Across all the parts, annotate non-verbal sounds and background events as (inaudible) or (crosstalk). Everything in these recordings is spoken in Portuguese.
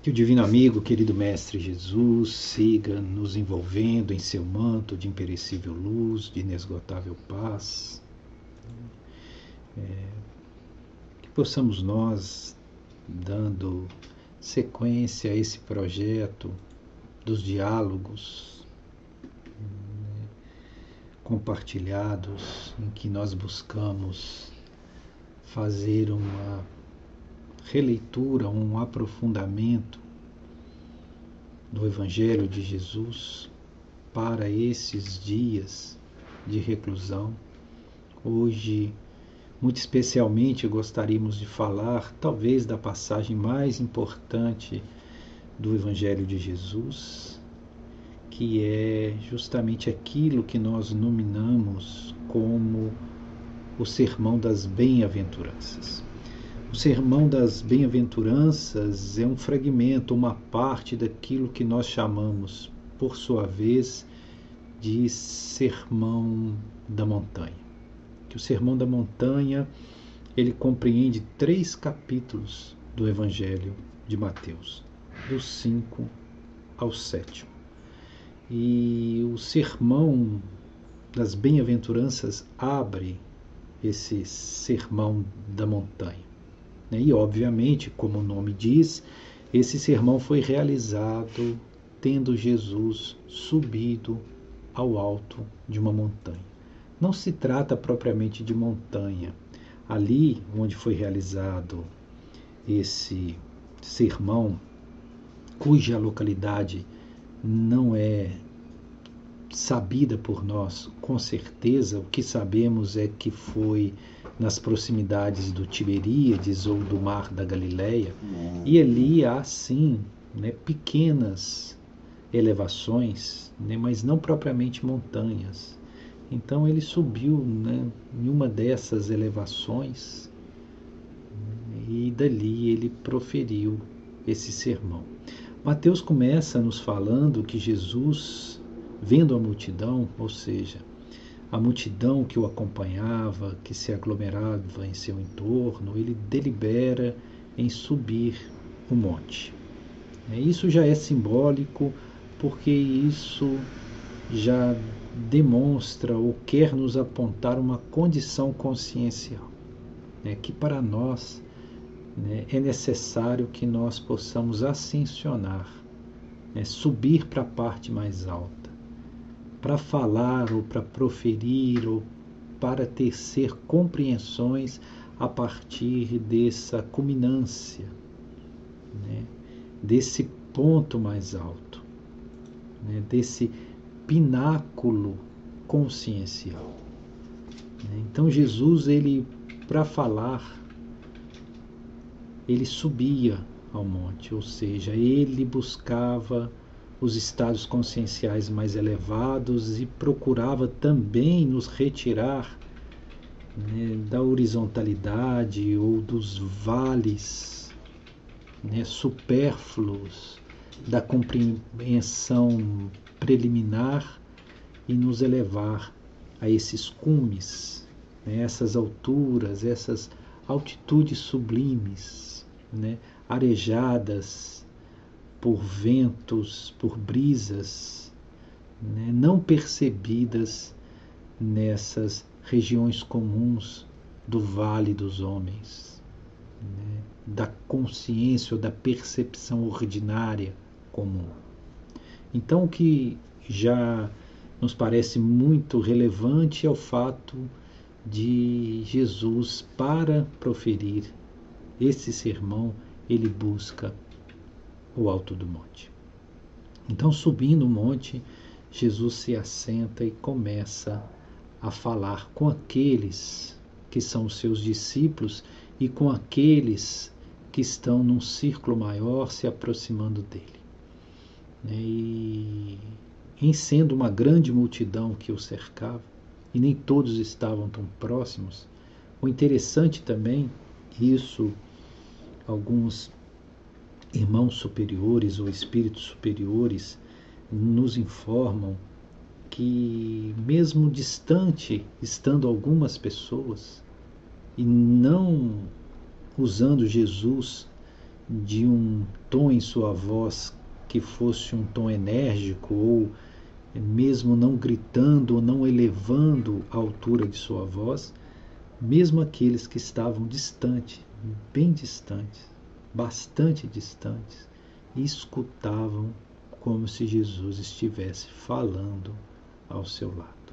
Que o Divino Amigo, querido Mestre Jesus, siga nos envolvendo em seu manto de imperecível luz, de inesgotável paz. É, que possamos nós, dando sequência a esse projeto dos diálogos né, compartilhados, em que nós buscamos fazer uma releitura, um aprofundamento do Evangelho de Jesus para esses dias de reclusão. Hoje, muito especialmente, gostaríamos de falar, talvez, da passagem mais importante do Evangelho de Jesus, que é justamente aquilo que nós nominamos como o Sermão das Bem-aventuranças. O Sermão das Bem-aventuranças é um fragmento, uma parte daquilo que nós chamamos, por sua vez, de Sermão da Montanha. Que o Sermão da Montanha ele compreende três capítulos do Evangelho de Mateus, do 5 ao 7. E o Sermão das Bem-aventuranças abre esse Sermão da Montanha. Né? E, obviamente, como o nome diz, esse sermão foi realizado tendo Jesus subido ao alto de uma montanha. Não se trata propriamente de montanha. Ali onde foi realizado esse sermão, cuja localidade não é sabida por nós com certeza, o que sabemos é que foi nas proximidades do Tiberíades ou do Mar da Galileia, e ali há sim né, pequenas elevações, né, mas não propriamente montanhas. Então ele subiu né, em uma dessas elevações e dali ele proferiu esse sermão. Mateus começa nos falando que Jesus, vendo a multidão, ou seja, a multidão que o acompanhava, que se aglomerava em seu entorno, ele delibera em subir o monte. É, isso já é simbólico, porque isso já demonstra ou quer nos apontar uma condição consciencial, né, que para nós né, é necessário que nós possamos ascensionar, né, subir para a parte mais alta para falar ou para proferir ou para tecer compreensões a partir dessa culminância, né? desse ponto mais alto, né? desse pináculo consciencial. Né? Então Jesus, ele para falar, ele subia ao monte, ou seja, ele buscava os estados conscienciais mais elevados e procurava também nos retirar né, da horizontalidade ou dos vales né, supérfluos da compreensão preliminar e nos elevar a esses cumes, né, essas alturas, essas altitudes sublimes, né, arejadas por ventos, por brisas né, não percebidas nessas regiões comuns do vale dos homens, né, da consciência ou da percepção ordinária comum. Então, o que já nos parece muito relevante é o fato de Jesus, para proferir esse sermão, ele busca o alto do monte. Então, subindo o monte, Jesus se assenta e começa a falar com aqueles que são os seus discípulos e com aqueles que estão num círculo maior se aproximando dele. Né, e em sendo uma grande multidão que o cercava, e nem todos estavam tão próximos, o interessante também, isso alguns irmãos superiores ou espíritos superiores nos informam que, mesmo distante, estando algumas pessoas e não usando Jesus de um tom em sua voz que fosse um tom enérgico ou mesmo não gritando ou não elevando a altura de sua voz, mesmo aqueles que estavam distantes, bem distantes, bastante distantes, escutavam como se Jesus estivesse falando ao seu lado.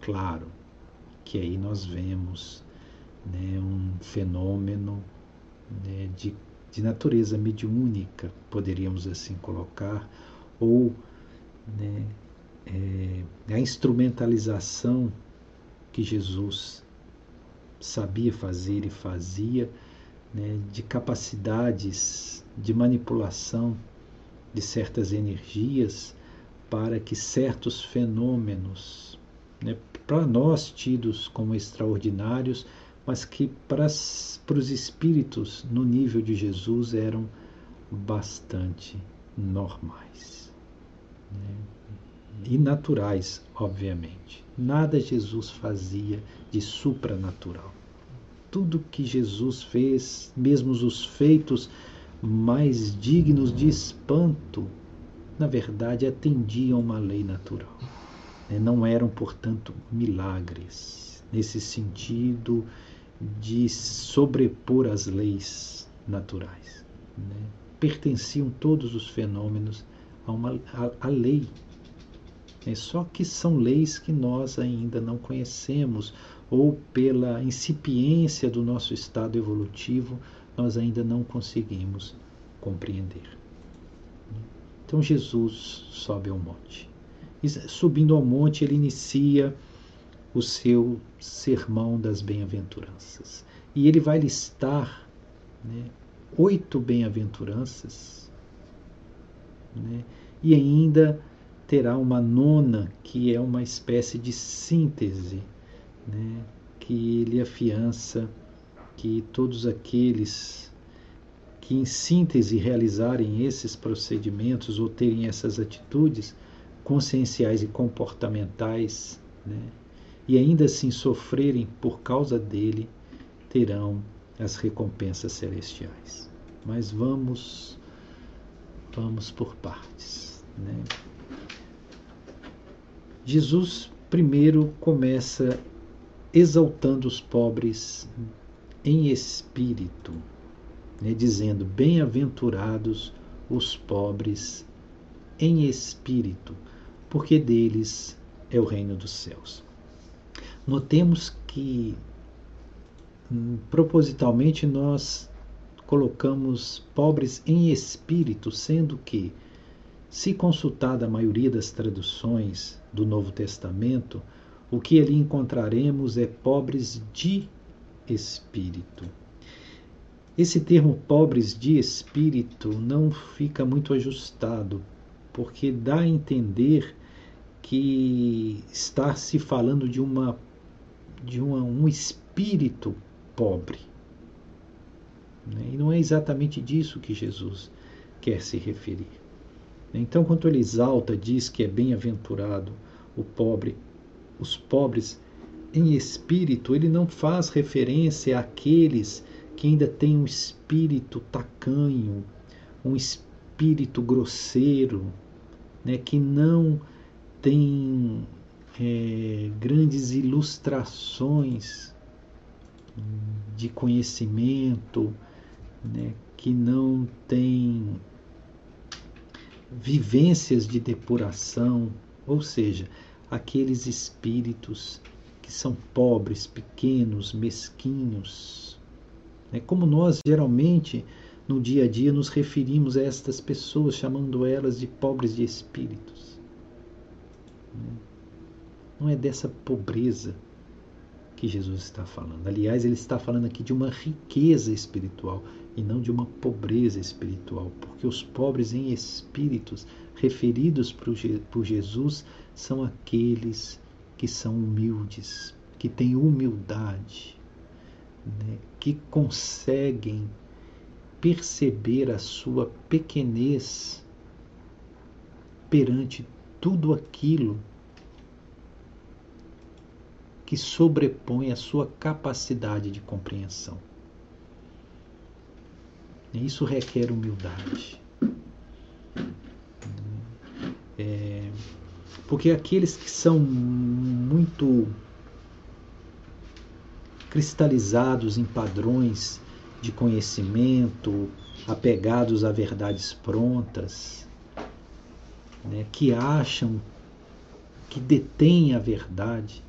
Claro que aí nós vemos né, um fenômeno né, de, de natureza mediúnica, poderíamos assim colocar, ou né, é, a instrumentalização que Jesus sabia fazer e fazia, né, de capacidades de manipulação de certas energias para que certos fenômenos, né, para nós tidos como extraordinários, mas que para, os espíritos no nível de Jesus eram bastante normais. Né? E naturais, obviamente. Nada Jesus fazia de supranatural. Tudo que Jesus fez, mesmo os feitos mais dignos de espanto, na verdade atendiam uma lei natural. Né? Não eram, portanto, milagres, nesse sentido de sobrepor as leis naturais. Né? Pertenciam todos os fenômenos a uma a, a lei. É só que são leis que nós ainda não conhecemos, ou pela incipiência do nosso estado evolutivo, nós ainda não conseguimos compreender. Então Jesus sobe ao monte. E, subindo ao monte, ele inicia o seu sermão das bem-aventuranças. E ele vai listar né, oito bem-aventuranças né, e ainda terá uma nona que é uma espécie de síntese né, que ele afiança que todos aqueles que em síntese realizarem esses procedimentos ou terem essas atitudes conscienciais e comportamentais né, e ainda assim sofrerem por causa dele, terão as recompensas celestiais. Mas vamos, vamos por partes. Né? Jesus primeiro começa exaltando os pobres em espírito, né? dizendo: Bem-aventurados os pobres em espírito, porque deles é o reino dos céus. Notemos que hum, propositalmente nós colocamos pobres em espírito, sendo que, se consultada a maioria das traduções do Novo Testamento, o que ali encontraremos é pobres de espírito. Esse termo pobres de espírito não fica muito ajustado, porque dá a entender que está se falando de uma de uma, um espírito pobre. Né? E não é exatamente disso que Jesus quer se referir. Então, quando ele exalta, diz que é bem-aventurado o pobre, os pobres em espírito, ele não faz referência àqueles que ainda têm um espírito tacanho, um espírito grosseiro, né, que não tem é, grandes ilustrações de conhecimento, né, que não tem vivências de depuração, ou seja, aqueles espíritos que são pobres, pequenos, mesquinhos. Né, como nós geralmente no dia a dia nos referimos a estas pessoas, chamando elas de pobres de espíritos. Não é dessa pobreza que Jesus está falando. Aliás, ele está falando aqui de uma riqueza espiritual e não de uma pobreza espiritual, porque os pobres em espíritos referidos por Jesus são aqueles que são humildes, que têm humildade, né? que conseguem perceber a sua pequenez perante tudo aquilo que sobrepõe a sua capacidade de compreensão. Isso requer humildade. É, porque aqueles que são muito cristalizados em padrões de conhecimento, apegados a verdades prontas, né, que acham que detêm a verdade.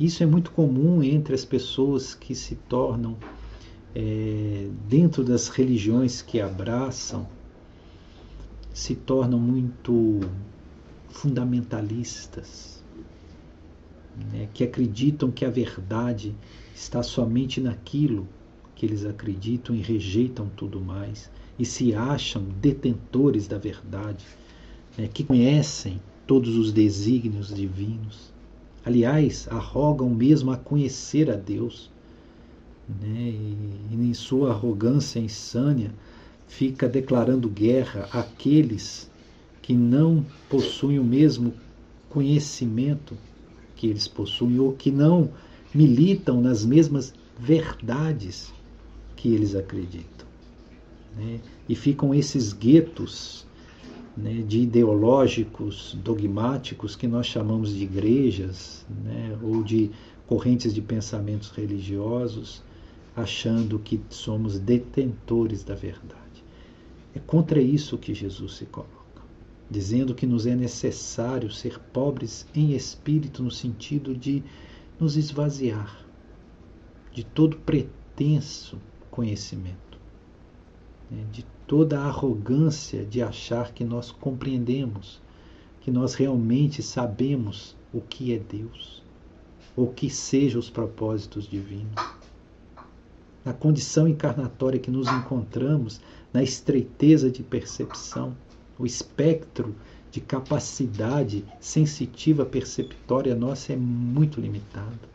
Isso é muito comum entre as pessoas que se tornam, é, dentro das religiões que abraçam, se tornam muito fundamentalistas, né, que acreditam que a verdade está somente naquilo que eles acreditam e rejeitam tudo mais e se acham detentores da verdade, né, que conhecem todos os desígnios divinos. Aliás, arrogam mesmo a conhecer a Deus. Né, e, e em sua arrogância insânia, fica declarando guerra àqueles que não possuem o mesmo conhecimento que eles possuem ou que não militam nas mesmas verdades que eles acreditam. Né? E ficam esses guetos né, de ideológicos, dogmáticos, que nós chamamos de igrejas, né, ou de correntes de pensamentos religiosos, achando que somos detentores da verdade. É contra isso que Jesus se coloca, dizendo que nos é necessário ser pobres em espírito, no sentido de nos esvaziar de todo pretenso conhecimento, né? de toda arrogância de achar que nós compreendemos, que nós realmente sabemos o que é Deus, ou que sejam os propósitos divinos. Na condição encarnatória que nos encontramos, na estreiteza de percepção, o espectro de capacidade sensitiva perceptória nossa é muito limitado.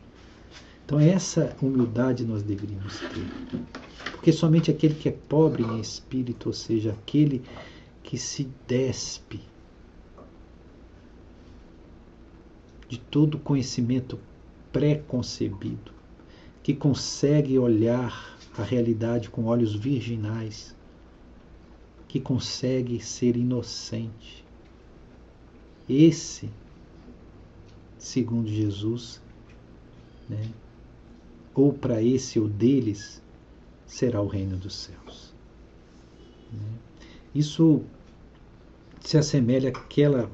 Então, essa humildade nós deveríamos ter. Porque somente aquele que é pobre em espírito, ou seja, aquele que se despe de todo conhecimento pré-concebido, que consegue olhar a realidade com olhos virginais, que consegue ser inocente. Esse, segundo Jesus, né, ou para esse ou deles, será o reino dos céus. Né. Isso se assemelha àquela,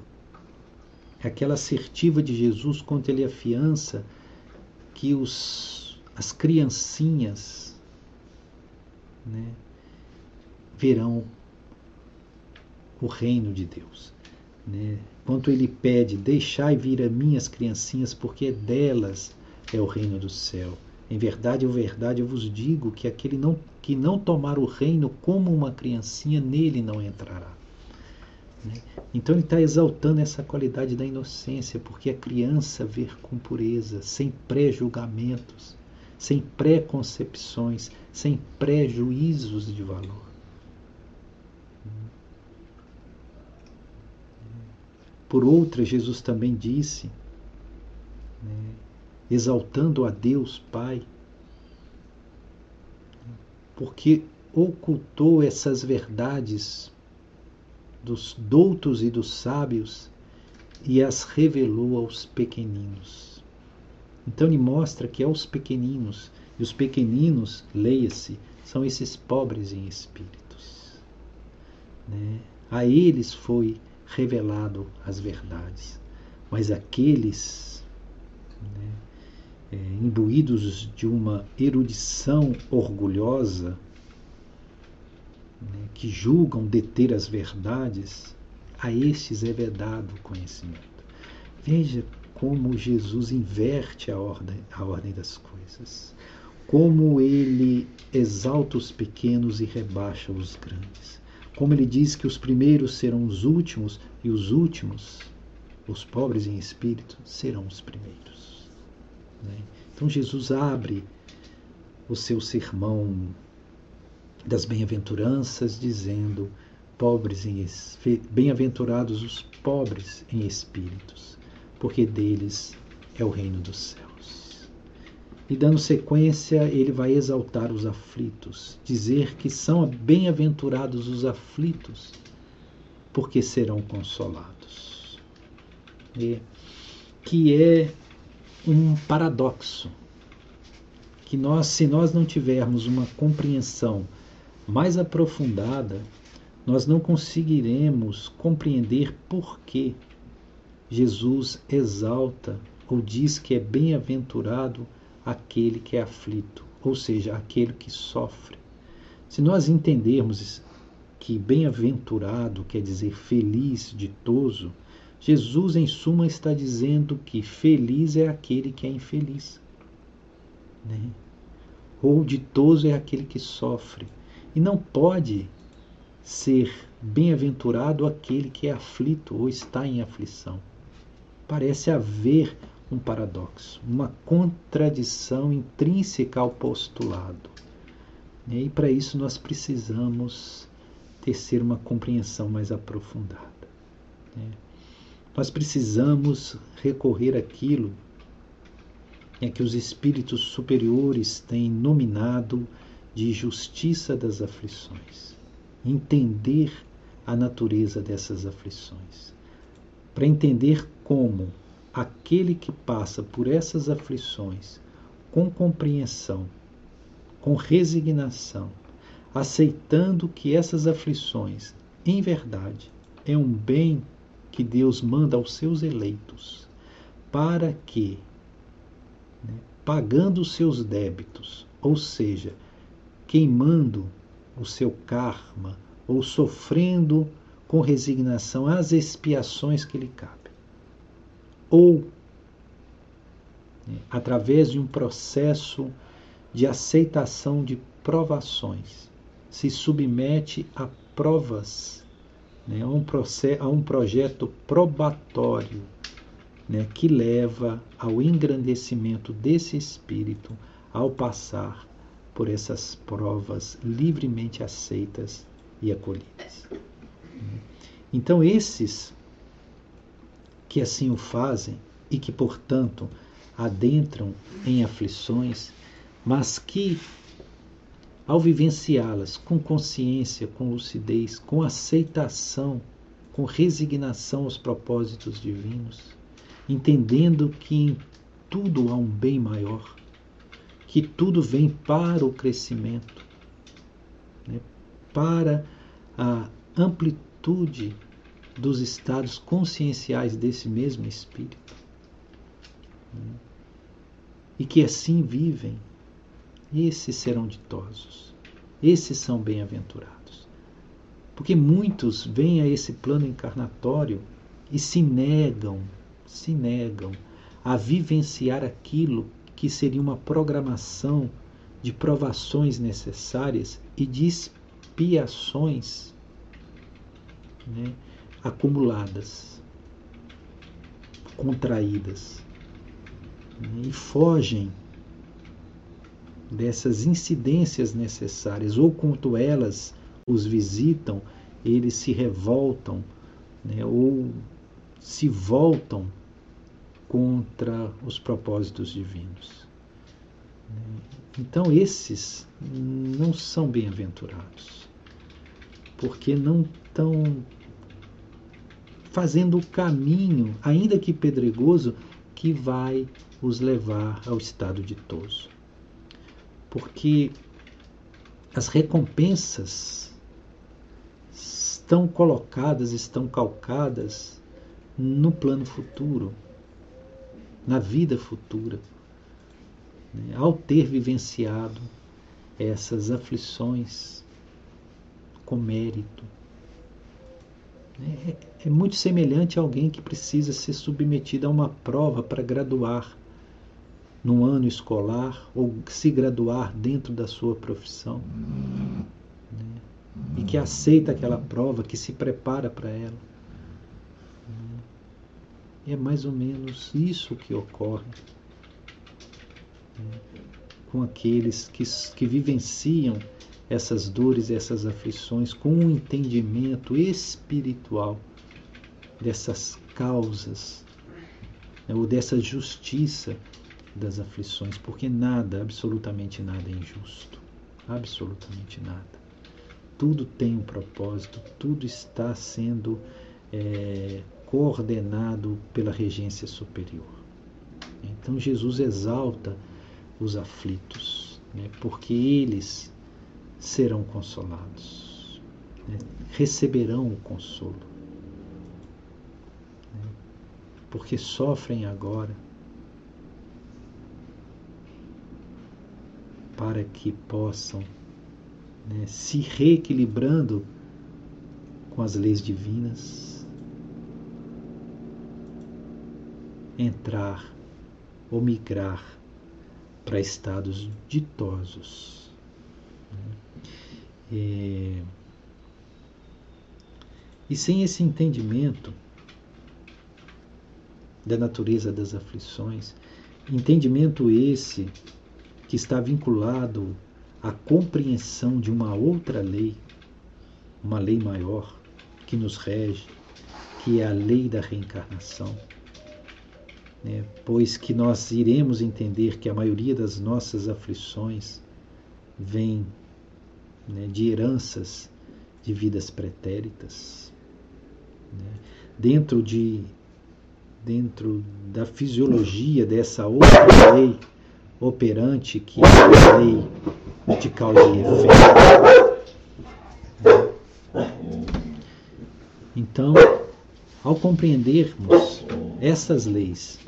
àquela assertiva de Jesus quando ele afiança que os, as criancinhas né, verão o reino de Deus. Né? Quanto ele pede, deixai vir a minhas criancinhas, porque delas é o reino do céu. Em verdade, em verdade, eu vos digo que aquele não, que não tomar o reino como uma criancinha, nele não entrará. Né? Então ele está exaltando essa qualidade da inocência, porque a criança vê com pureza, sem pré-julgamentos, sem preconcepções, sem prejuízos de valor. Por outra, Jesus também disse, né, exaltando a Deus Pai, porque ocultou essas verdades dos doutos e dos sábios e as revelou aos pequeninos. Então ele mostra que aos pequeninos, e os pequeninos, leia-se, são esses pobres em espíritos. Né? A eles foi revelado as verdades. Mas aqueles né, é, imbuídos de uma erudição orgulhosa, né, que julgam deter as verdades, a estes é vedado o conhecimento. Veja como Jesus inverte a ordem, a ordem das coisas, como ele exalta os pequenos e rebaixa os grandes como ele diz que os primeiros serão os últimos e os últimos, os pobres em espírito, serão os primeiros. Né? Então Jesus abre o seu sermão das bem-aventuranças dizendo: pobres em bem-aventurados os pobres em espíritos, porque deles é o reino dos céus. E dando sequência, ele vai exaltar os aflitos, dizer que são bem-aventurados os aflitos, porque serão consolados. E que é um paradoxo que nós, se nós não tivermos uma compreensão mais aprofundada, nós não conseguiremos compreender por que Jesus exalta ou diz que é bem-aventurado aquele que é aflito, ou seja, aquele que sofre. Se nós entendermos que bem-aventurado quer dizer feliz, ditoso, Jesus, em suma, está dizendo que feliz é aquele que é infeliz. Né? Ou ditoso é aquele que sofre. E não pode ser bem-aventurado aquele que é aflito ou está em aflição. Parece haver um paradoxo, uma contradição intrínseca ao postulado. E para isso nós precisamos tecer uma compreensão mais aprofundada. Né? Nós precisamos recorrer àquilo é que os espíritos superiores têm nominado de justiça das aflições. Entender a natureza dessas aflições. Para entender como aquele que passa por essas aflições com compreensão, com resignação, aceitando que essas aflições, em verdade, é um bem que Deus manda aos seus eleitos, para que, né, pagando os seus débitos, ou seja, queimando o seu karma, ou sofrendo com resignação as expiações que lhe cabem, ou né, através de um processo de aceitação de provações, se submete a provas né, a, um processo, a um projeto probatório né, que leva ao engrandecimento desse espírito ao passar por essas provas livremente aceitas e acolhidas. Então, esses que assim o fazem e que, portanto, adentram em aflições, mas que ao vivenciá-las com consciência, com lucidez, com aceitação, com resignação aos propósitos divinos, entendendo que em tudo há um bem maior, que tudo vem para o crescimento, né, para a amplitude dos estados conscienciais desse mesmo espírito. E que assim vivem esses serão ditosos. Esses são bem-aventurados. Porque muitos vêm a esse plano encarnatório e se negam, se negam a vivenciar aquilo que seria uma programação de provações necessárias e de expiações né, acumuladas, contraídas. Né, e fogem dessas incidências necessárias, ou quanto elas os visitam, eles se revoltam né, ou se voltam contra os propósitos divinos. Então, esses não são bem-aventurados, porque não estão fazendo o caminho, ainda que pedregoso, que vai os levar ao estado ditoso porque as recompensas estão colocadas, estão calcadas no plano futuro, na vida futura. Né? Ao ter vivenciado essas aflições com mérito. É, é muito semelhante a alguém que precisa ser submetido a uma prova para graduar num ano escolar ou se graduar dentro da sua profissão. Né? E que aceita aquela prova, que se prepara para ela. Né? É mais ou menos isso que ocorre né? com aqueles que, que vivenciam essas dores, essas aflições, com um entendimento espiritual dessas causas, né? ou dessa justiça das aflições, porque nada, absolutamente nada é injusto. Absolutamente nada. Tudo tem um propósito, tudo está sendo é, coordenado pela regência superior. Então Jesus exalta os aflitos, né, porque eles serão consolados, né, receberão o consolo, né, porque sofrem agora para que possam né, se reequilibrando com as leis divinas, entrar ou migrar para estados ditosos. E, e sem esse entendimento da natureza das aflições, entendimento esse que está vinculado à compreensão de uma outra lei, uma lei maior que nos rege, que é a lei da reencarnação né? pois que nós iremos entender que a maioria das nossas aflições vem né, de heranças de vidas pretéritas. Né? Dentro, de, dentro da fisiologia dessa outra lei operante, que é a lei de causa e efeito. Então, ao compreendermos essas leis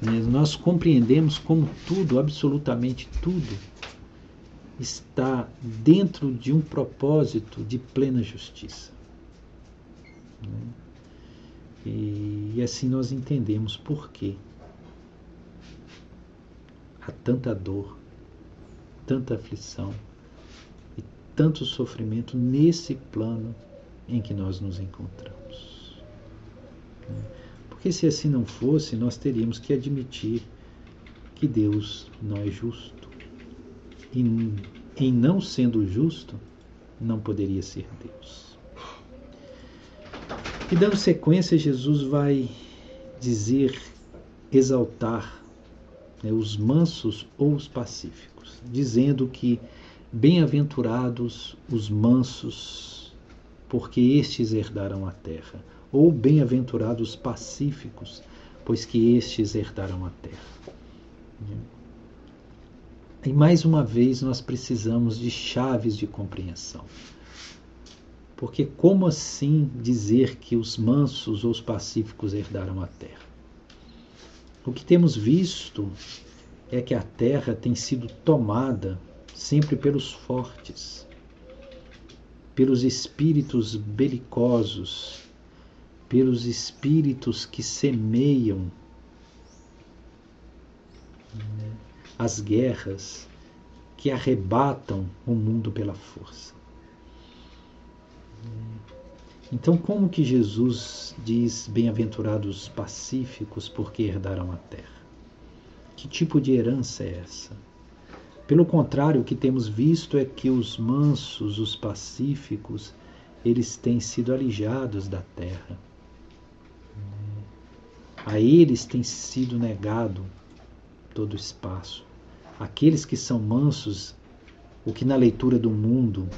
né? Nós compreendemos como tudo, absolutamente tudo, está dentro de um propósito de plena justiça. Né? E, e assim nós entendemos por que há tanta dor, tanta aflição e tanto sofrimento nesse plano em que nós nos encontramos. Né? Porque se assim não fosse, nós teríamos que admitir que Deus não é justo. E em não sendo justo, não poderia ser Deus. E dando sequência, Jesus vai dizer, exaltar né, os mansos ou os pacíficos, dizendo que bem-aventurados os mansos, porque estes herdarão a terra ou bem-aventurados pacíficos, pois que estes herdarão a terra. E mais uma vez nós precisamos de chaves de compreensão. Porque como assim dizer que os mansos ou os pacíficos herdaram a terra? O que temos visto é que a terra tem sido tomada sempre pelos fortes, pelos espíritos belicosos, pelos espíritos que semeiam né, as guerras, que arrebatam o mundo pela força. Então, como que Jesus diz: Bem-aventurados pacíficos, porque herdarão a terra? Que tipo de herança é essa? Pelo contrário, o que temos visto é que os mansos, os pacíficos, eles têm sido alijados da terra a eles tem sido negado todo espaço. Aqueles que são mansos, o que na leitura do mundo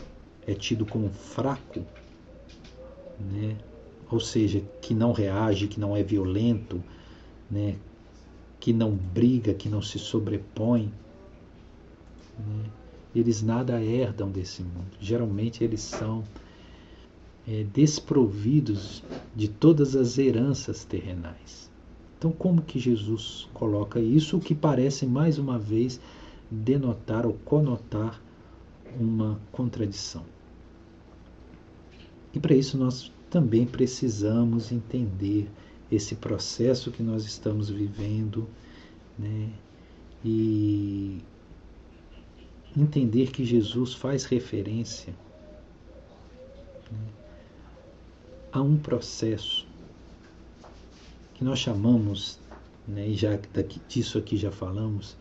é tido como fraco, né? ou seja, que não reage, que não é violento, né? que não briga, que não se sobrepõe, né? eles nada herdam desse mundo. Geralmente eles são é, desprovidos de todas as heranças terrenais. Então, como que Jesus coloca isso, o que parece mais uma vez denotar ou conotar uma contradição? E para isso nós também precisamos entender esse processo que nós estamos vivendo, né? E entender que Jesus faz referência né, a um processo que nós chamamos, né, e já daqui, disso aqui já falamos,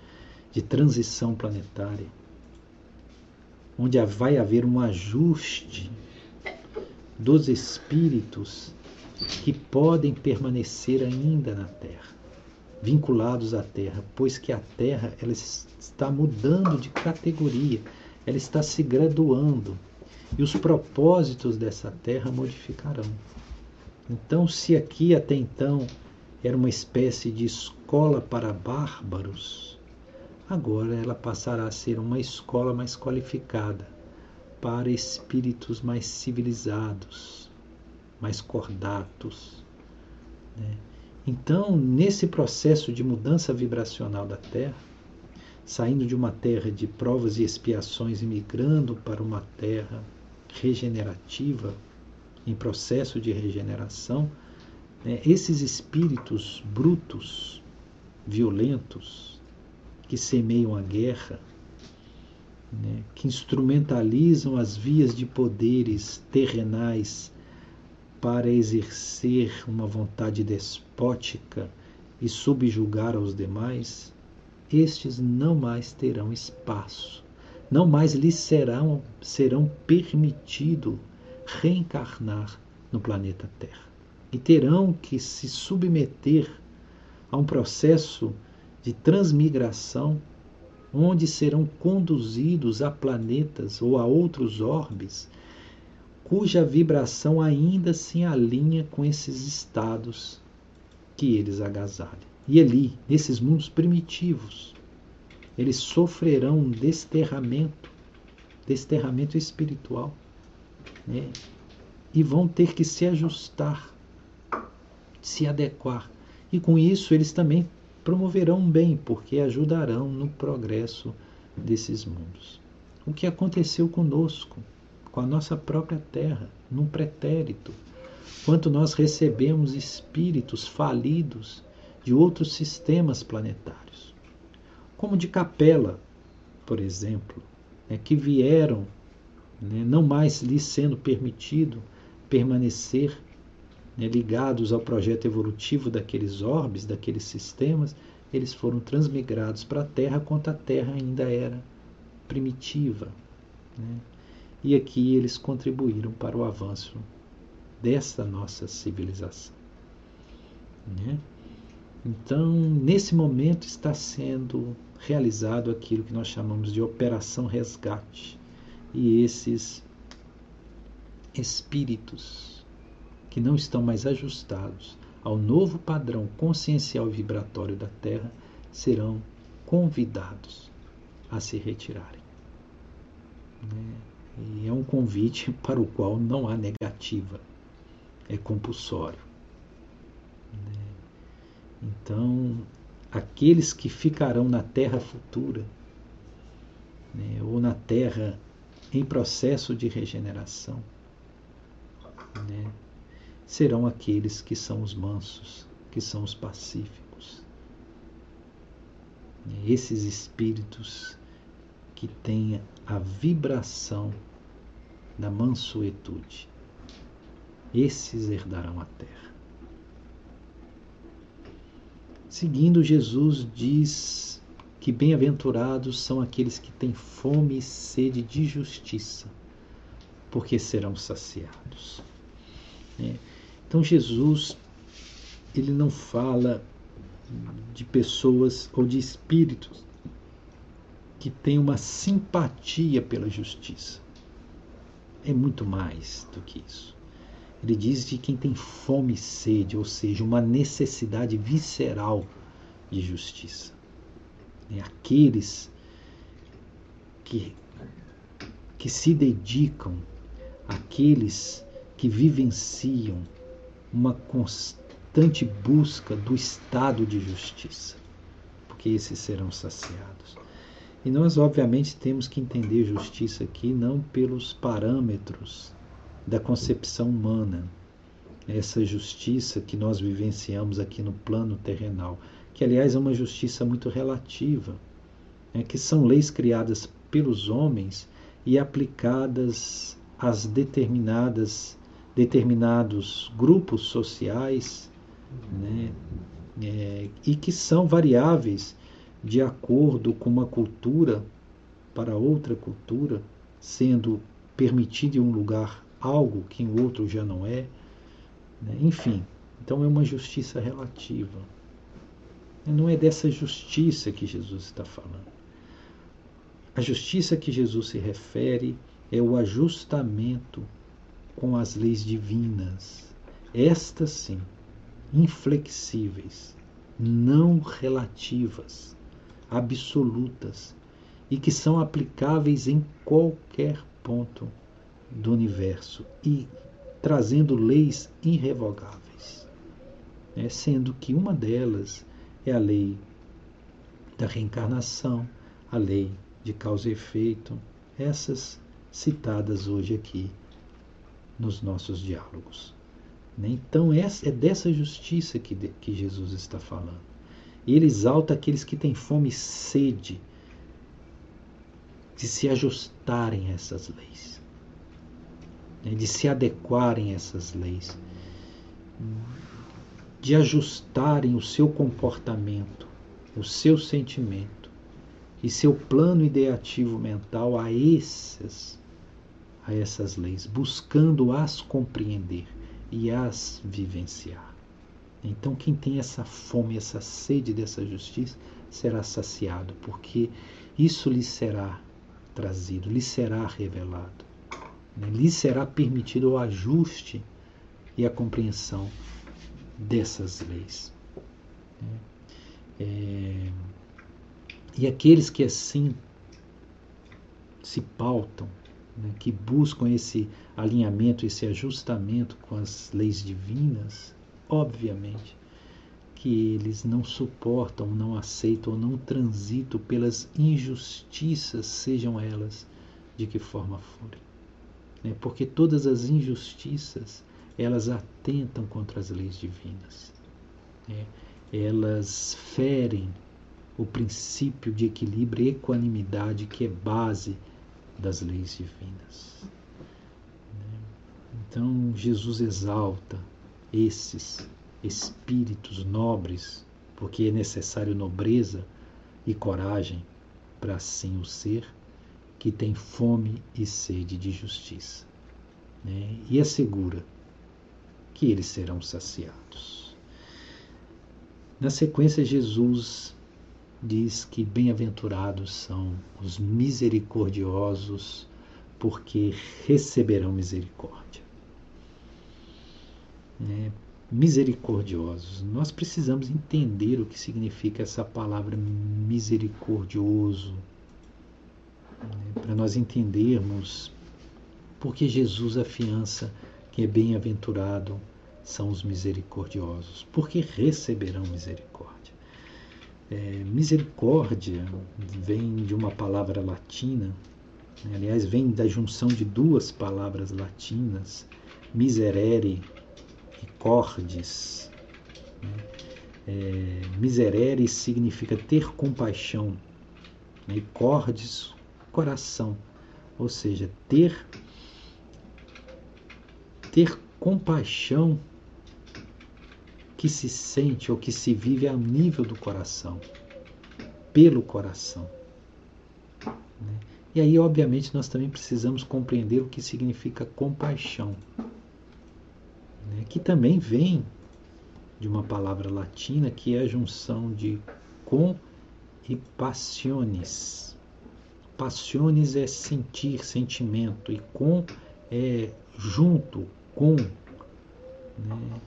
de transição planetária, onde vai haver um ajuste dos espíritos que podem permanecer ainda na Terra. vinculados à Terra, pois que a Terra ela está mudando de categoria, ela está se graduando e os propósitos dessa Terra modificarão. Então, se aqui até então era uma espécie de escola para bárbaros, agora ela passará a ser uma escola mais qualificada para espíritos mais civilizados, mais cordatos. Né? Então, nesse processo de mudança vibracional da Terra, saindo de uma terra de provas e expiações e migrando para uma terra regenerativa, em processo de regeneração, né, esses espíritos brutos, violentos, que semeiam a guerra, né, que instrumentalizam as vias de poderes terrenais para exercer uma vontade despótica e subjugar aos demais, estes não mais terão espaço, não mais lhes serão, serão permitido reencarnar no planeta Terra. E terão que se submeter a um processo de transmigração onde serão conduzidos a planetas ou a outros orbes cuja vibração ainda se alinha com esses estados que eles agasalham. E ali, nesses mundos primitivos, eles sofrerão um desterramento, desterramento espiritual, né? e vão ter que se ajustar, se adequar. E com isso eles também promoverão um bem, porque ajudarão no progresso desses mundos. O que aconteceu conosco? com a nossa própria terra, num pretérito. Quanto nós recebemos espíritos falidos de outros sistemas planetários, como de Capela, por exemplo, né, que vieram, né, não mais lhes sendo permitido permanecer né, ligados ao projeto evolutivo daqueles orbes, daqueles sistemas, eles foram transmigrados para a Terra quando a Terra ainda era primitiva. Né? E aqui eles contribuíram para o avanço dessa nossa civilização. Né? Então, nesse momento está sendo realizado aquilo que nós chamamos de operação resgate. E esses espíritos que não estão mais ajustados ao novo padrão consciencial e vibratório da Terra serão convidados a se retirarem. Né? E é um convite (laughs) para o qual não há negativa, é compulsório. Né? Então, aqueles que ficarão na terra futura, né, ou na terra em processo de regeneração, né, serão aqueles que são os mansos, que são os pacíficos. Esses espíritos que têm a vibração da mansuetude. Esses herdarão a terra. Seguindo, Jesus diz que bem-aventurados são aqueles que têm fome e sede de justiça, porque serão saciados. É. Então, Jesus, ele não fala de pessoas ou de espíritos que têm uma simpatia pela justiça é muito mais do que isso. Ele diz de quem tem fome e sede, ou seja, uma necessidade visceral de justiça. É aqueles que, que se dedicam, aqueles que vivenciam uma constante busca do estado de justiça, porque esses serão saciados. E nós, obviamente, temos que entender justiça aqui não pelos parâmetros da concepção humana, essa justiça que nós vivenciamos aqui no plano terrenal, que aliás é uma justiça muito relativa, né, que são leis criadas pelos homens e aplicadas às determinadas determinados grupos sociais, né, é, e que são variáveis de acordo com uma cultura para outra cultura, sendo permitido em um lugar algo que em outro já não é. Né? Enfim, então é uma justiça relativa. Não é dessa justiça que Jesus está falando. A justiça que Jesus se refere é o ajustamento com as leis divinas. Estas sim, inflexíveis, não relativas, absolutas e que são aplicáveis em qualquer ponto do universo e trazendo leis irrevogáveis, né? sendo que uma delas é a lei da reencarnação, a lei de causa e efeito, essas citadas hoje aqui nos nossos diálogos. Então, é dessa justiça que, que Jesus está falando. Ele exalta aqueles que têm fome e sede de se ajustarem a essas leis, né? de se adequarem a essas leis, de ajustarem o seu comportamento, o seu sentimento e seu plano ideativo mental a essas a essas leis, buscando as compreender e as vivenciar. Então, quem tem essa fome, essa sede dessa justiça, será saciado, porque isso lhe será trazido, lhe será revelado, né? lhe será permitido o ajuste e a compreensão dessas leis. Né? É... E aqueles que assim se pautam né, que buscam esse alinhamento, esse ajustamento com as leis divinas, obviamente que eles não suportam, não aceitam, não transitam pelas injustiças, sejam elas de que forma forem. Né? Porque todas as injustiças, elas atentam contra as leis divinas. Né? Elas ferem o princípio de equilíbrio e equanimidade que é base das leis divinas. Então, Jesus exalta esses espíritos nobres, porque é necessário nobreza e coragem para assim o ser, que tem fome e sede de justiça. Né? E assegura que eles serão saciados. Na sequência, Jesus diz que bem-aventurados são os misericordiosos, porque receberão misericórdia. Né? Misericordiosos. Nós precisamos entender o que significa essa palavra misericordioso, né? para nós entendermos porque Jesus afiança que é bem-aventurado são os misericordiosos, porque receberão misericórdia. É, misericórdia vem de uma palavra latina, né? aliás, vem da junção de duas palavras latinas, miserere e cordis. Né? É, miserere significa ter compaixão, né? e cordis, coração, ou seja, ter, ter compaixão que se sente ou que se vive a nível do coração, pelo coração. Né? E aí, obviamente, nós também precisamos compreender o que significa compaixão, né? que também vem de uma palavra latina que é a junção de com e passiones. Passiones é sentir, sentimento, e com é junto, com. Né?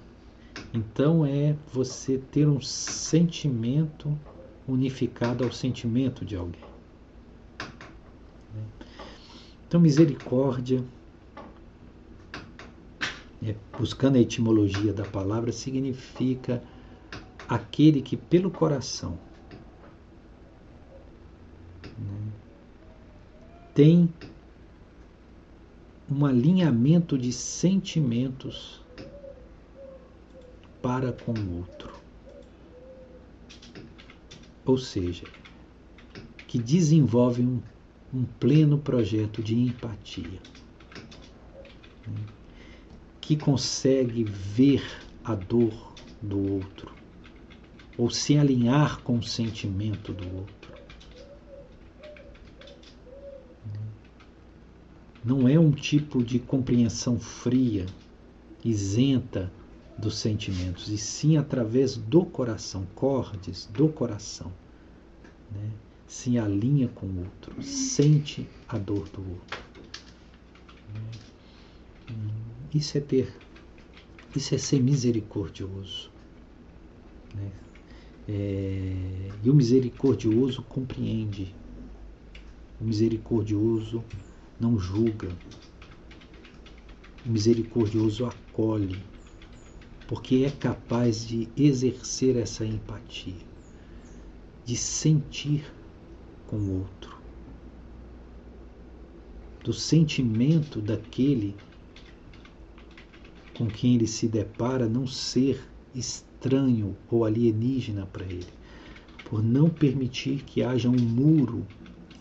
Então é você ter um sentimento unificado ao sentimento de alguém. Então, misericórdia, é, buscando a etimologia da palavra, significa aquele que pelo coração né, tem um alinhamento de sentimentos para com o outro. Ou seja, que desenvolve um, um pleno projeto de empatia, né? que consegue ver a dor do outro, ou se alinhar com o sentimento do outro. Não é um tipo de compreensão fria, isenta dos sentimentos, e sim através do coração, cordes do coração. Né? Se alinha com o outro, sente a dor do outro. Isso é ter, isso é ser misericordioso. Né? É, e o misericordioso compreende, o misericordioso não julga, o misericordioso acolhe, porque é capaz de exercer essa empatia, de sentir com o outro, do sentimento daquele com quem ele se depara não ser estranho ou alienígena para ele, por não permitir que haja um muro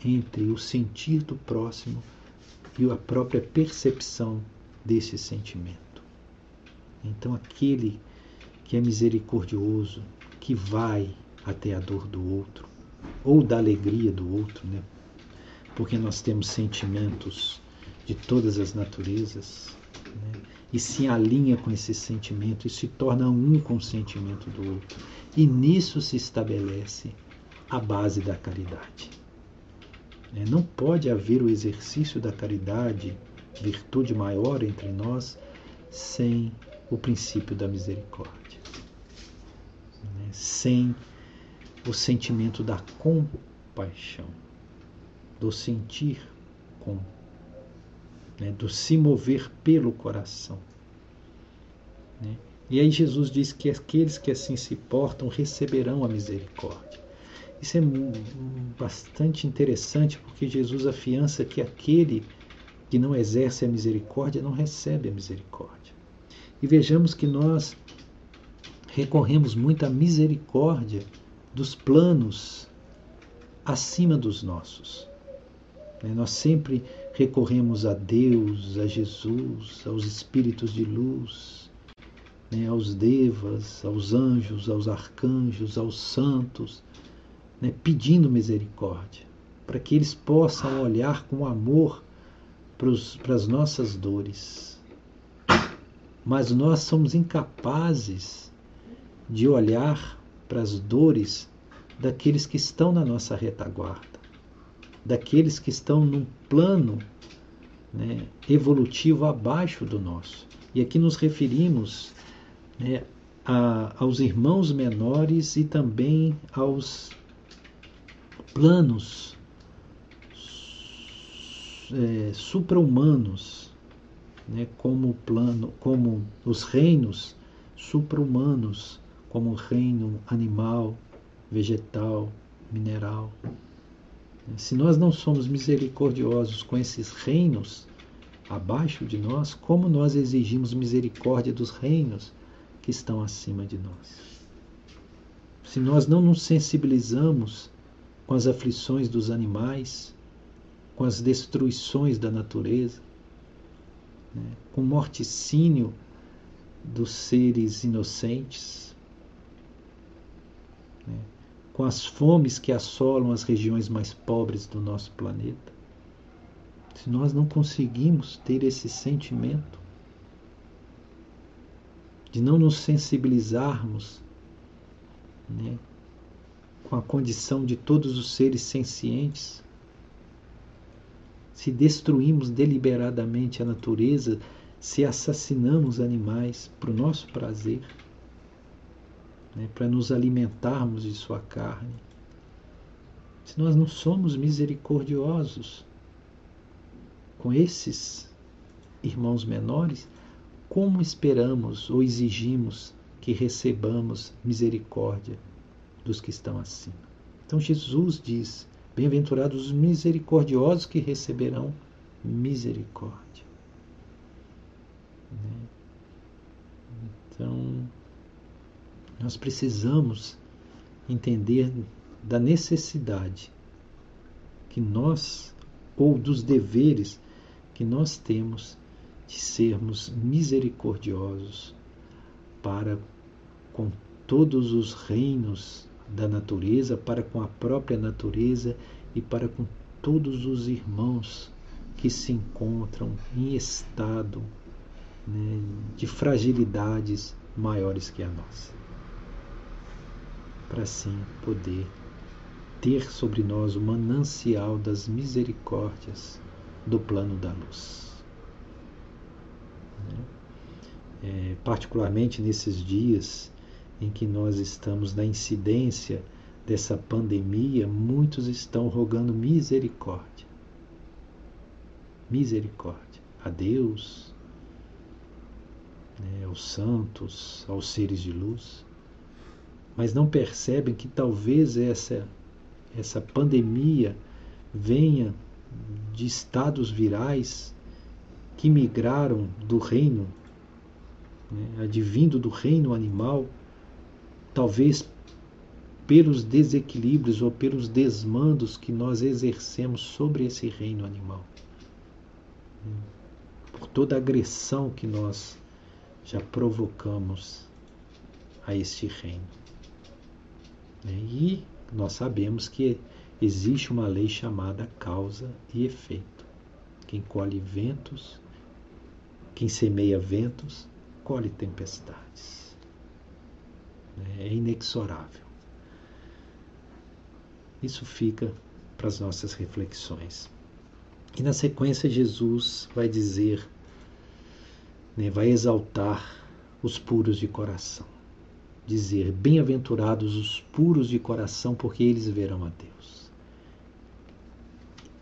entre o sentir do próximo e a própria percepção desse sentimento. Então, aquele que é misericordioso, que vai até a dor do outro, ou da alegria do outro, né? porque nós temos sentimentos de todas as naturezas, né? e se alinha com esse sentimento e se torna um com o sentimento do outro. E nisso se estabelece a base da caridade. É, não pode haver o exercício da caridade, virtude maior entre nós, sem o princípio da misericórdia, né? sem o sentimento da compaixão, do sentir com né, do se mover pelo coração. Né? E aí Jesus diz que aqueles que assim se portam receberão a misericórdia. Isso é bastante interessante porque Jesus afiança que aquele que não exerce a misericórdia não recebe a misericórdia. E vejamos que nós recorremos muito à misericórdia dos planos acima dos nossos. Né? Nós sempre recorremos a Deus, a Jesus, aos espíritos de luz, né, aos devas, aos anjos, aos arcanjos, aos santos, né, pedindo misericórdia, para que eles possam olhar com amor para as nossas dores. Mas nós somos incapazes de olhar para as dores daqueles que estão na nossa retaguarda daqueles que estão num plano né, evolutivo abaixo do nosso. E aqui nos referimos né, a, aos irmãos menores e também aos planos é, supra-humanos, né, como plano, como os reinos supra-humanos, como o reino animal, vegetal, mineral. Se nós não somos misericordiosos com esses reinos abaixo de nós, como nós exigimos misericórdia dos reinos que estão acima de nós? Se nós não nos sensibilizamos com as aflições dos animais, com as destruições da natureza, né, com morticínio dos seres inocentes, né, com as fomes que assolam as regiões mais pobres do nosso planeta, se nós não conseguimos ter esse sentimento de não nos sensibilizarmos né, com a condição de todos os seres sencientes, se destruímos deliberadamente a natureza, se assassinamos animais para o nosso prazer, né, para nos alimentarmos de sua carne. Se nós não somos misericordiosos com esses irmãos menores, como esperamos ou exigimos que recebamos misericórdia dos que estão acima? Então Jesus diz: Bem-aventurados os misericordiosos que receberão misericórdia. Né? Então, nós precisamos entender da necessidade que nós, ou dos deveres que nós temos de sermos misericordiosos para com todos os reinos da natureza, para com a própria natureza e para com todos os irmãos que se encontram em estado né, de fragilidades maiores que a nossa. Para assim poder ter sobre nós o manancial das misericórdias do plano da luz. É, particularmente nesses dias em que nós estamos na incidência dessa pandemia, muitos estão rogando misericórdia. Misericórdia a Deus, né, aos santos, aos seres de luz, mas não percebem que talvez essa, essa pandemia venha de estados virais que migraram do reino, né, advindo do reino animal, talvez pelos desequilíbrios ou pelos desmandos que nós exercemos sobre esse reino animal. Por toda a agressão que nós já provocamos a este reino. E nós sabemos que existe uma lei chamada causa e efeito. Quem colhe ventos, quem semeia ventos, colhe tempestades. É inexorável. Isso fica para as nossas reflexões. E na sequência, Jesus vai dizer, né, vai exaltar os puros de coração. Dizer: Bem-aventurados os puros de coração, porque eles verão a Deus.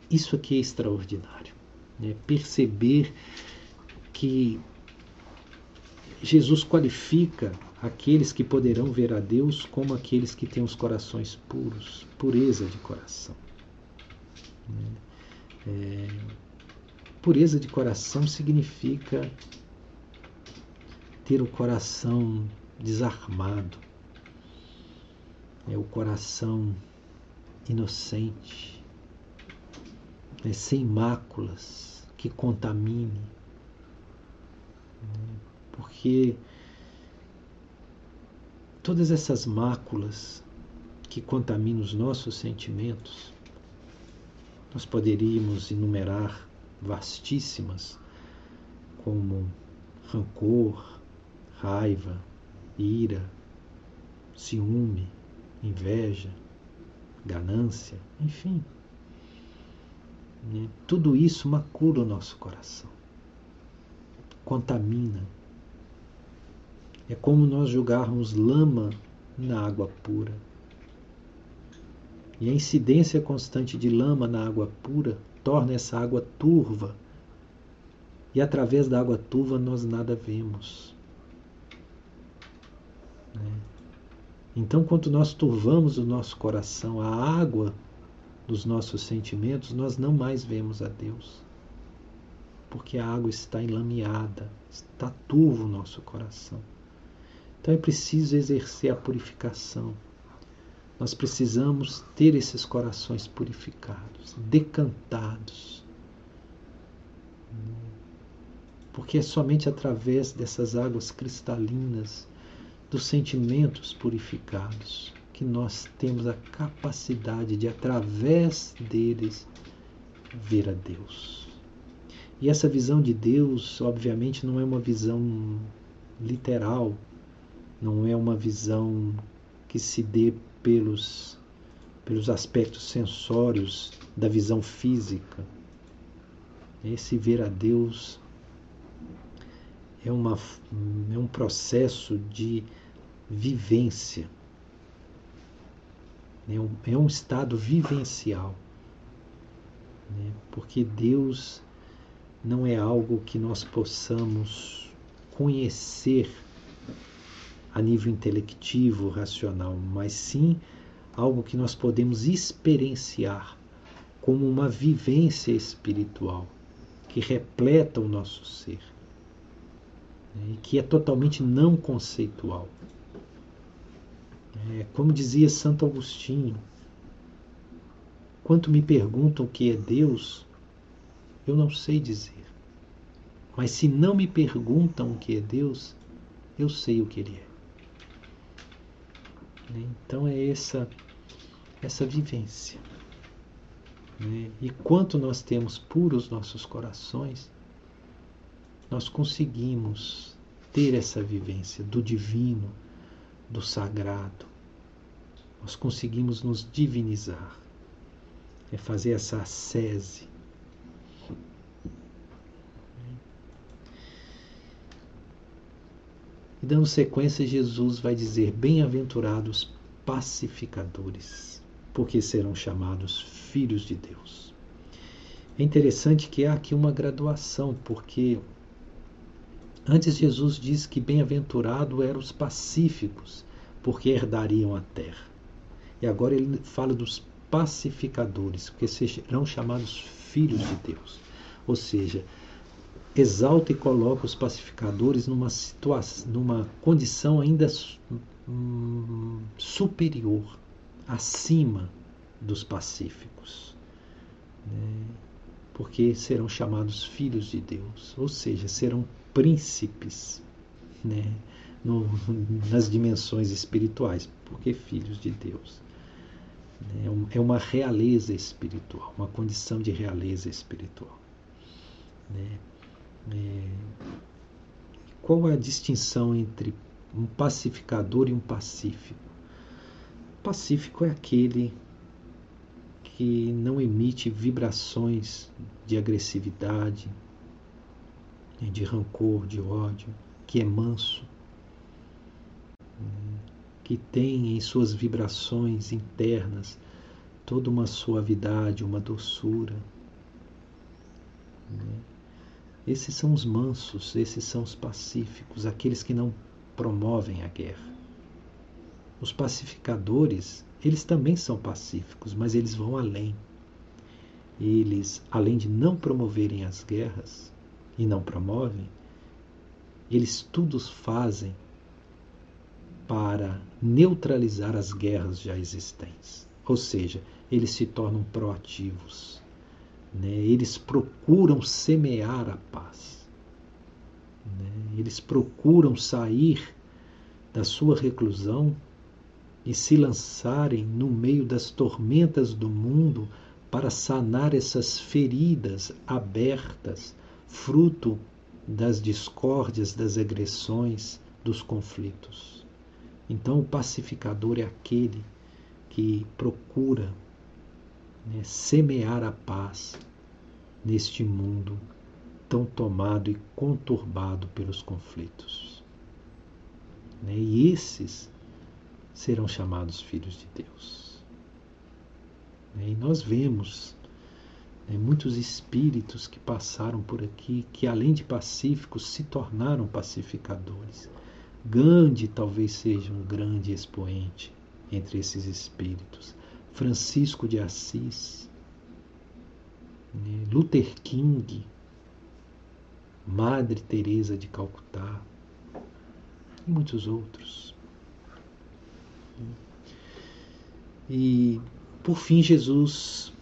Isso aqui é extraordinário. Né? Perceber que Jesus qualifica aqueles que poderão ver a Deus como aqueles que têm os corações puros, pureza de coração. É, pureza de coração significa ter o coração desarmado, é o coração inocente, é sem máculas, que contamine. Porque todas essas máculas que contaminam os nossos sentimentos, nós poderíamos enumerar vastíssimas, como rancor, raiva, ira, ciúme, inveja, ganância, enfim. Né? Tudo isso macula o nosso coração, contamina é como nós jogarmos lama na água pura. E a incidência constante de lama na água pura torna essa água turva. E através da água turva nós nada vemos. Né? Então, quando nós turvamos o nosso coração, a água dos nossos sentimentos, nós não mais vemos a Deus. Porque a água está enlameada, está turvo o nosso coração. Então é preciso exercer a purificação. Nós precisamos ter esses corações purificados, decantados. Porque é somente através dessas águas cristalinas, dos sentimentos purificados, que nós temos a capacidade de, através deles, ver a Deus. E essa visão de Deus, obviamente, não é uma visão literal, não é uma visão que se dê pelos, pelos aspectos sensórios da visão física. Esse ver a Deus é, uma, é um processo de vivência, é um, é um estado vivencial, né? porque Deus não é algo que nós possamos conhecer a nível intelectivo, racional, mas sim algo que nós podemos experienciar como uma vivência espiritual que repleta o nosso ser né, e que é totalmente não conceitual. É, como dizia Santo Agostinho, quanto me perguntam o que é Deus, eu não sei dizer. Mas se não me perguntam o que é Deus, eu sei o que Ele é. Né? Então é essa, essa vivência. Né? E quanto nós temos puros nossos corações, nós conseguimos ter essa vivência do divino, do sagrado. Nós conseguimos nos divinizar. É fazer essa ascese. E dando sequência, Jesus vai dizer: Bem-aventurados pacificadores, porque serão chamados filhos de Deus. É interessante que há aqui uma graduação, porque antes Jesus diz que bem-aventurado eram os pacíficos, porque herdariam a terra. E agora ele fala dos pacificadores, porque serão chamados filhos de Deus. Ou seja, exalta e coloca os pacificadores numa situação, numa condição ainda hum, superior, acima dos pacíficos. Né? Porque serão chamados filhos de Deus, ou seja, serão príncipes né? No, nas dimensões espirituais, porque filhos de Deus. Né? É, é uma realeza espiritual, uma condição de realeza espiritual. Né? É, qual é a distinção entre um pacificador e um pacífico? Pacífico é aquele que não emite vibrações de agressividade, de rancor, de ódio, que é manso, que tem em suas vibrações internas toda uma suavidade, uma doçura. Esses são os mansos, esses são os pacíficos, aqueles que não promovem a guerra. Os pacificadores, eles também são pacíficos, mas eles vão além. Eles, além de não promoverem as guerras, e não promovem, eles tudo fazem para neutralizar as guerras já existentes. Ou seja, eles se tornam proativos. Né? Eles procuram semear a paz. Né? Eles procuram sair da sua reclusão e se lançarem no meio das tormentas do mundo para sanar essas feridas abertas fruto das discórdias, das agressões, dos conflitos. Então, o pacificador é aquele que procura né, semear a paz neste mundo tão tomado e conturbado pelos conflitos. Né? E esses serão chamados filhos de Deus. Né? E nós vemos né, muitos espíritos que passaram por aqui, que além de pacíficos, se tornaram pacificadores. Gandhi talvez seja um grande expoente entre esses espíritos. Francisco de Assis, né, Luther King, Madre Teresa de Calcutá e muitos outros. E por fim Jesus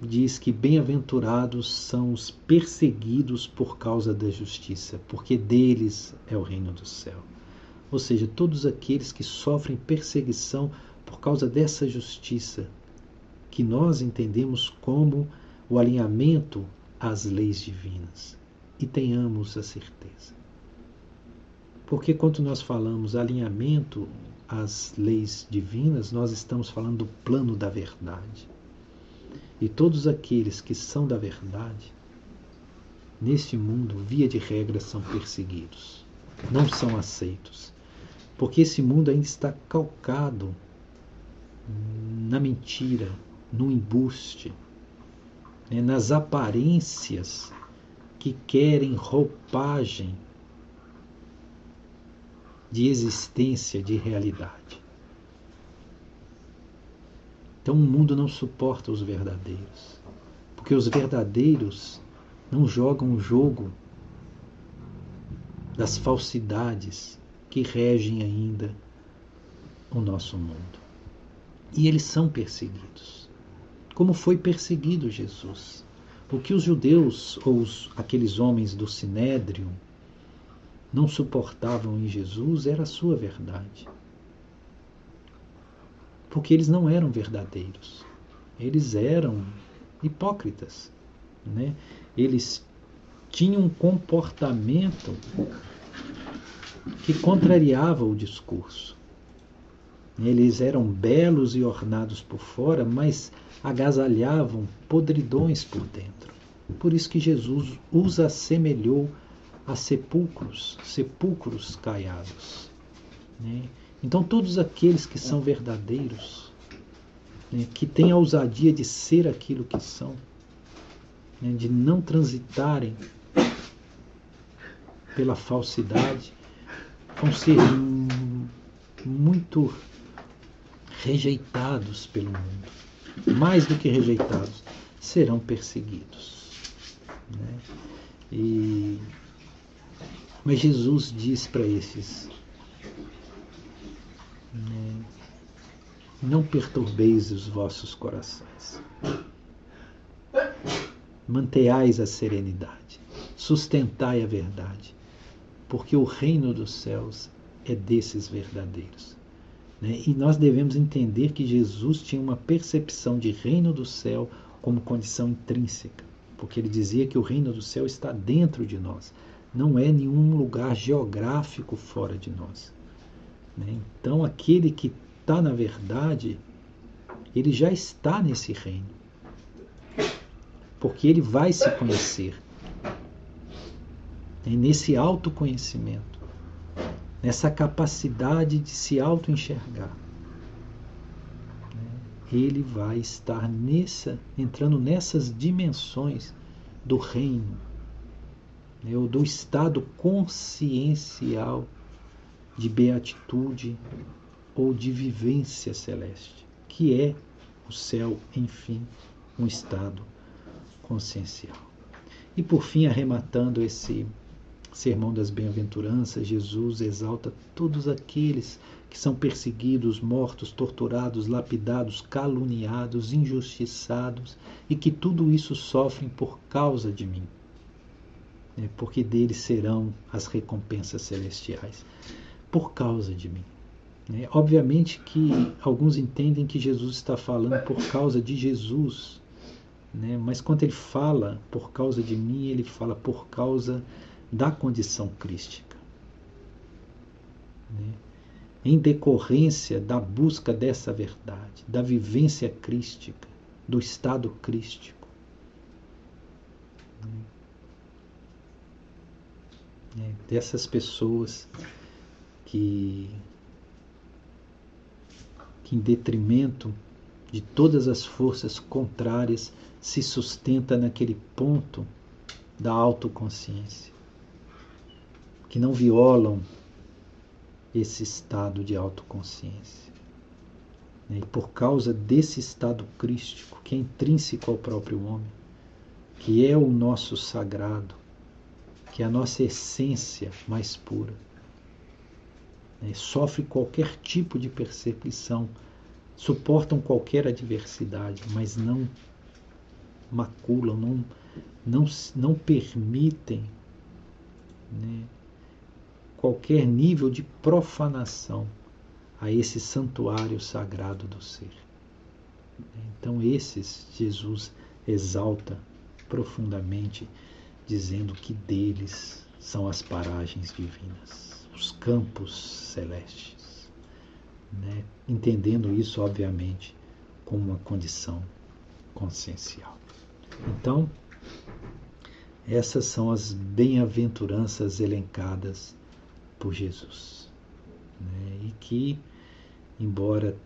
diz que bem-aventurados são os perseguidos por causa da justiça, porque deles é o reino do céu. Ou seja, todos aqueles que sofrem perseguição por causa dessa justiça, que nós entendemos como o alinhamento às leis divinas. E tenhamos a certeza. Porque quando nós falamos alinhamento às leis divinas, nós estamos falando do plano da verdade. E todos aqueles que são da verdade, neste mundo, via de regra, são perseguidos, não são aceitos. Porque esse mundo ainda está calcado na mentira, no embuste, né, nas aparências que querem roupagem de existência, de realidade. Então o mundo não suporta os verdadeiros, porque os verdadeiros não jogam o jogo das falsidades que regem ainda o nosso mundo. E eles são perseguidos. Como foi perseguido Jesus? O que os judeus ou os, aqueles homens do sinédrio não suportavam em Jesus era a sua verdade porque eles não eram verdadeiros. Eles eram hipócritas. Né? Eles tinham um comportamento que contrariava o discurso. Eles eram belos e ornados por fora, mas agasalhavam podridões por dentro. Por isso que Jesus os assemelhou a sepulcros, sepulcros caiados. Né? Então, todos aqueles que são verdadeiros, né, que têm a ousadia de ser aquilo que são, né, de não transitarem pela falsidade, vão ser muito rejeitados pelo mundo. Mais do que rejeitados, serão perseguidos. Né? E... Mas Jesus diz para esses: né, não perturbeis os vossos corações. Manteais a serenidade, sustentai a verdade, porque o reino dos céus é desses verdadeiros. Né? E nós devemos entender que Jesus tinha uma percepção de reino do céu como condição intrínseca, porque ele dizia que o reino do céu está dentro de nós, não é nenhum lugar geográfico fora de nós. Né? Então, aquele que está na verdade, ele já está nesse reino, porque ele vai se conhecer. É nesse autoconhecimento, nessa capacidade de se auto-enxergar. Né? Ele vai estar nessa, entrando nessas dimensões do reino, né? ou do estado consciencial de beatitude ou de vivência celeste, que é o céu, enfim, um estado consciencial. E por fim, arrematando esse Sermão das Bem-aventuranças, Jesus exalta todos aqueles que são perseguidos, mortos, torturados, lapidados, caluniados, injustiçados e que tudo isso sofrem por causa de mim, né? porque deles serão as recompensas celestiais, por causa de mim. Né? Obviamente que alguns entendem que Jesus está falando por causa de Jesus, né? mas quando ele fala por causa de mim, ele fala por causa da condição crística. Né? Em decorrência da busca dessa verdade, da vivência crística, do estado crístico. Né? Dessas pessoas que, que, em detrimento de todas as forças contrárias, se sustenta naquele ponto da autoconsciência que não violam esse estado de autoconsciência. Né? E por causa desse estado crístico, que é intrínseco ao próprio homem, que é o nosso sagrado, que é a nossa essência mais pura, né? sofre qualquer tipo de perseguição, suportam qualquer adversidade, mas não maculam, não, não, não permitem né, qualquer nível de profanação a esse santuário sagrado do ser. Então, esses Jesus exalta profundamente, dizendo que deles são as paragens divinas, os campos celestes. Né? Entendendo isso, obviamente, como uma condição consciencial. Então, essas são as bem-aventuranças elencadas por Jesus. Né? E que, embora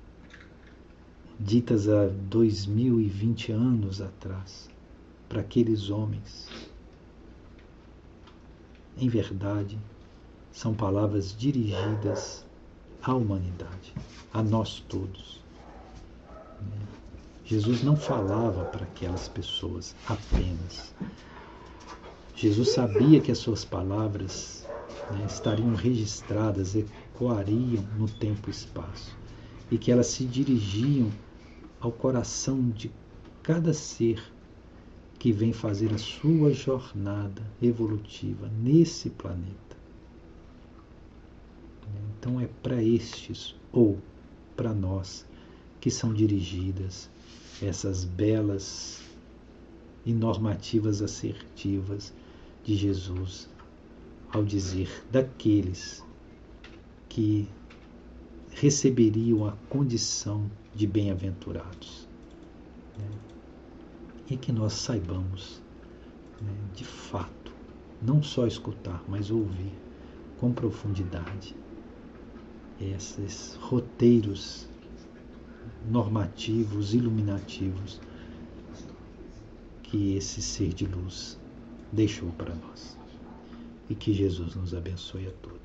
ditas há 2020 anos atrás, para aqueles homens, em verdade, são palavras dirigidas à humanidade, a nós todos. Né? Jesus não falava para aquelas pessoas apenas. Jesus sabia que as suas palavras né, estariam registradas, ecoariam no tempo e espaço, e que elas se dirigiam ao coração de cada ser que vem fazer a sua jornada evolutiva nesse planeta. Então é para estes ou para nós que são dirigidas essas belas e normativas assertivas de Jesus ao dizer daqueles que receberiam a condição de bem-aventurados. Né? E que nós saibamos, né, de fato, não só escutar, mas ouvir com profundidade esses roteiros normativos, iluminativos que esse ser de luz deixou para nós. E que Jesus nos abençoe a todos.